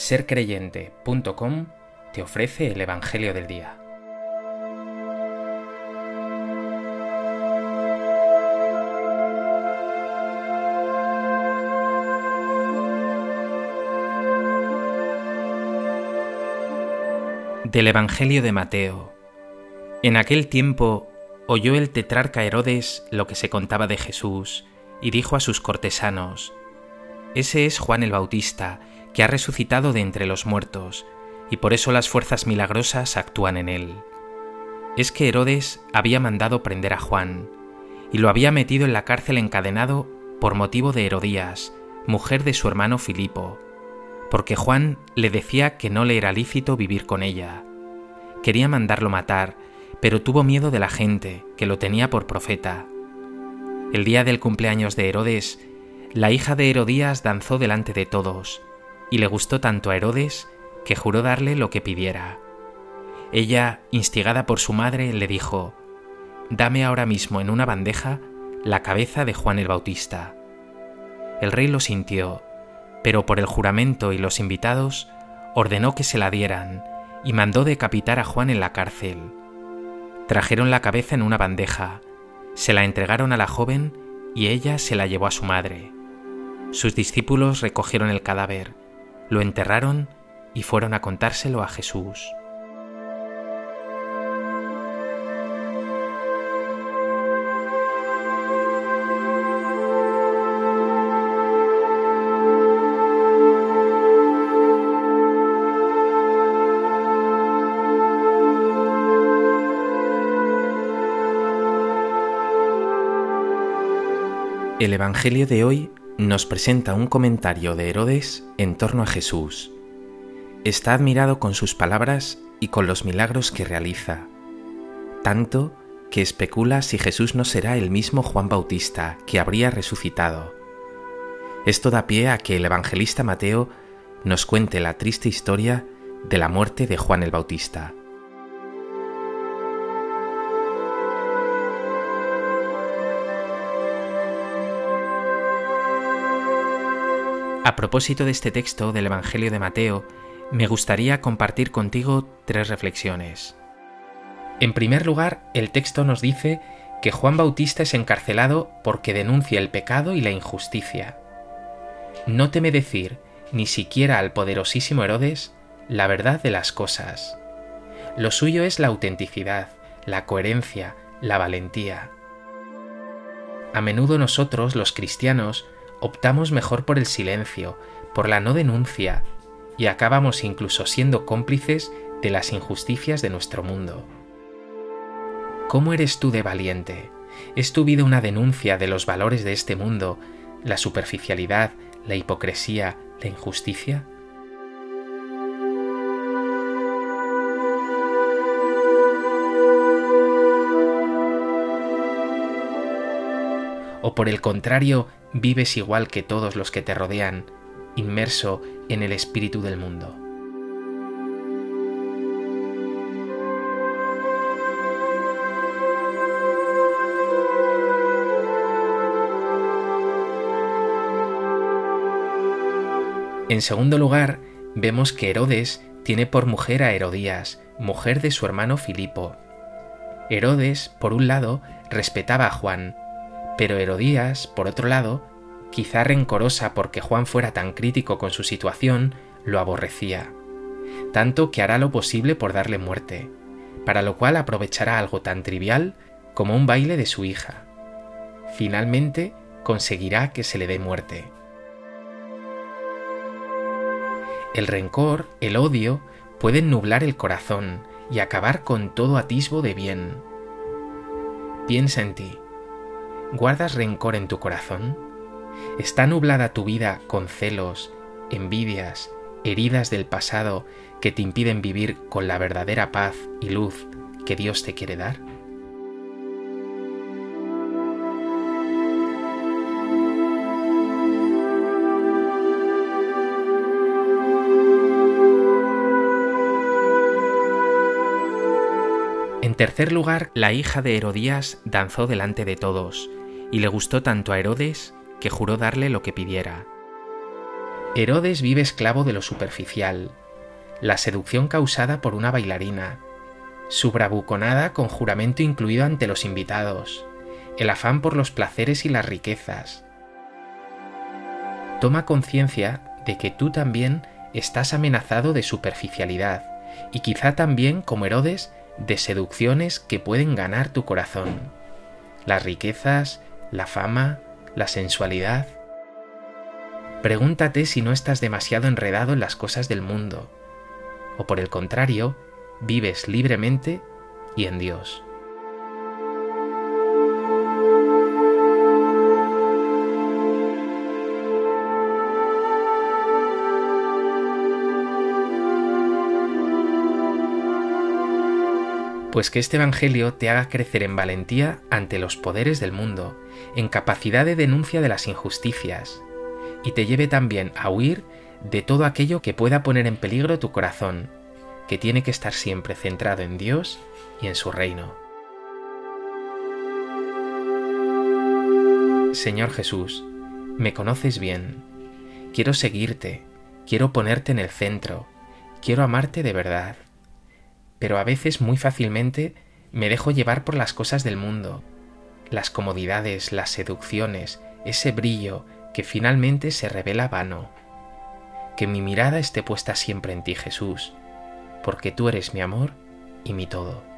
sercreyente.com te ofrece el Evangelio del Día. Del Evangelio de Mateo. En aquel tiempo oyó el tetrarca Herodes lo que se contaba de Jesús y dijo a sus cortesanos, Ese es Juan el Bautista, que ha resucitado de entre los muertos, y por eso las fuerzas milagrosas actúan en él. Es que Herodes había mandado prender a Juan, y lo había metido en la cárcel encadenado por motivo de Herodías, mujer de su hermano Filipo, porque Juan le decía que no le era lícito vivir con ella. Quería mandarlo matar, pero tuvo miedo de la gente, que lo tenía por profeta. El día del cumpleaños de Herodes, la hija de Herodías danzó delante de todos, y le gustó tanto a Herodes que juró darle lo que pidiera. Ella, instigada por su madre, le dijo, Dame ahora mismo en una bandeja la cabeza de Juan el Bautista. El rey lo sintió, pero por el juramento y los invitados ordenó que se la dieran y mandó decapitar a Juan en la cárcel. Trajeron la cabeza en una bandeja, se la entregaron a la joven y ella se la llevó a su madre. Sus discípulos recogieron el cadáver, lo enterraron y fueron a contárselo a Jesús. El Evangelio de hoy nos presenta un comentario de Herodes en torno a Jesús. Está admirado con sus palabras y con los milagros que realiza, tanto que especula si Jesús no será el mismo Juan Bautista que habría resucitado. Esto da pie a que el evangelista Mateo nos cuente la triste historia de la muerte de Juan el Bautista. A propósito de este texto del Evangelio de Mateo, me gustaría compartir contigo tres reflexiones. En primer lugar, el texto nos dice que Juan Bautista es encarcelado porque denuncia el pecado y la injusticia. No teme decir, ni siquiera al poderosísimo Herodes, la verdad de las cosas. Lo suyo es la autenticidad, la coherencia, la valentía. A menudo nosotros, los cristianos, optamos mejor por el silencio, por la no denuncia, y acabamos incluso siendo cómplices de las injusticias de nuestro mundo. ¿Cómo eres tú de valiente? ¿Es tu vida una denuncia de los valores de este mundo, la superficialidad, la hipocresía, la injusticia? ¿O por el contrario, vives igual que todos los que te rodean, inmerso en el espíritu del mundo. En segundo lugar, vemos que Herodes tiene por mujer a Herodías, mujer de su hermano Filipo. Herodes, por un lado, respetaba a Juan, pero Herodías, por otro lado, quizá rencorosa porque Juan fuera tan crítico con su situación, lo aborrecía, tanto que hará lo posible por darle muerte, para lo cual aprovechará algo tan trivial como un baile de su hija. Finalmente conseguirá que se le dé muerte. El rencor, el odio, pueden nublar el corazón y acabar con todo atisbo de bien. Piensa en ti. ¿Guardas rencor en tu corazón? ¿Está nublada tu vida con celos, envidias, heridas del pasado que te impiden vivir con la verdadera paz y luz que Dios te quiere dar? En tercer lugar, la hija de Herodías danzó delante de todos, y le gustó tanto a Herodes que juró darle lo que pidiera. Herodes vive esclavo de lo superficial, la seducción causada por una bailarina, su bravuconada con juramento incluido ante los invitados, el afán por los placeres y las riquezas. Toma conciencia de que tú también estás amenazado de superficialidad y quizá también, como Herodes, de seducciones que pueden ganar tu corazón. Las riquezas, la fama, la sensualidad. Pregúntate si no estás demasiado enredado en las cosas del mundo, o por el contrario, vives libremente y en Dios. Pues que este Evangelio te haga crecer en valentía ante los poderes del mundo, en capacidad de denuncia de las injusticias, y te lleve también a huir de todo aquello que pueda poner en peligro tu corazón, que tiene que estar siempre centrado en Dios y en su reino. Señor Jesús, me conoces bien, quiero seguirte, quiero ponerte en el centro, quiero amarte de verdad pero a veces muy fácilmente me dejo llevar por las cosas del mundo, las comodidades, las seducciones, ese brillo que finalmente se revela vano. Que mi mirada esté puesta siempre en ti, Jesús, porque tú eres mi amor y mi todo.